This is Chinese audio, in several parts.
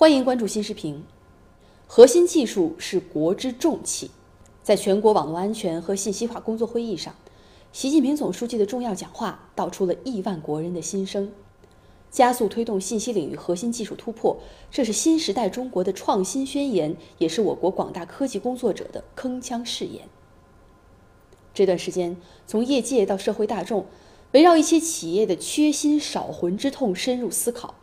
欢迎关注新视频。核心技术是国之重器。在全国网络安全和信息化工作会议上，习近平总书记的重要讲话道出了亿万国人的心声。加速推动信息领域核心技术突破，这是新时代中国的创新宣言，也是我国广大科技工作者的铿锵誓言。这段时间，从业界到社会大众，围绕一些企业的缺芯少魂之痛深入思考。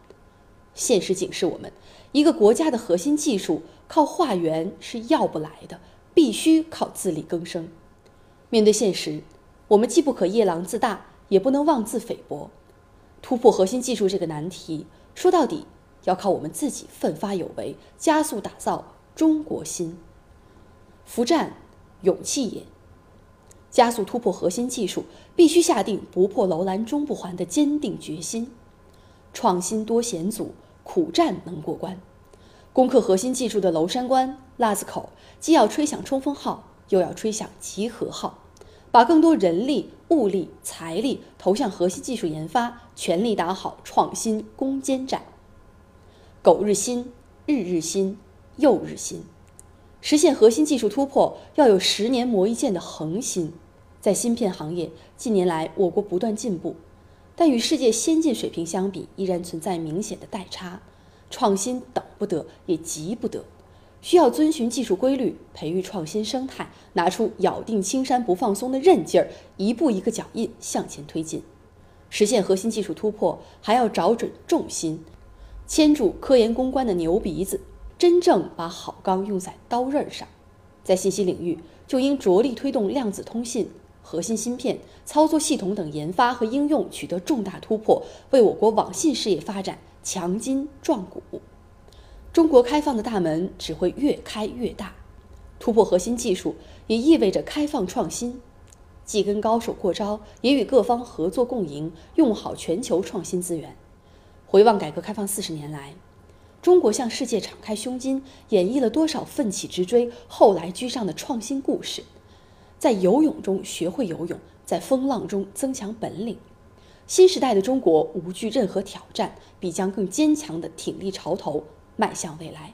现实警示我们，一个国家的核心技术靠化缘是要不来的，必须靠自力更生。面对现实，我们既不可夜郎自大，也不能妄自菲薄。突破核心技术这个难题，说到底要靠我们自己奋发有为，加速打造中国心。弗战，勇气也。加速突破核心技术，必须下定不破楼兰终不还的坚定决心。创新多险阻。苦战能过关，攻克核心技术的娄山关、腊子口，既要吹响冲锋号，又要吹响集合号，把更多人力、物力、财力投向核心技术研发，全力打好创新攻坚战。苟日新，日日新，又日新。实现核心技术突破，要有十年磨一剑的恒心。在芯片行业，近年来我国不断进步。但与世界先进水平相比，依然存在明显的代差。创新等不得，也急不得，需要遵循技术规律，培育创新生态，拿出咬定青山不放松的韧劲儿，一步一个脚印向前推进。实现核心技术突破，还要找准重心，牵住科研攻关的牛鼻子，真正把好钢用在刀刃上。在信息领域，就应着力推动量子通信。核心芯片、操作系统等研发和应用取得重大突破，为我国网信事业发展强筋壮骨。中国开放的大门只会越开越大，突破核心技术也意味着开放创新，既跟高手过招，也与各方合作共赢，用好全球创新资源。回望改革开放四十年来，中国向世界敞开胸襟，演绎了多少奋起直追、后来居上的创新故事。在游泳中学会游泳，在风浪中增强本领。新时代的中国无惧任何挑战，必将更坚强地挺立潮头，迈向未来。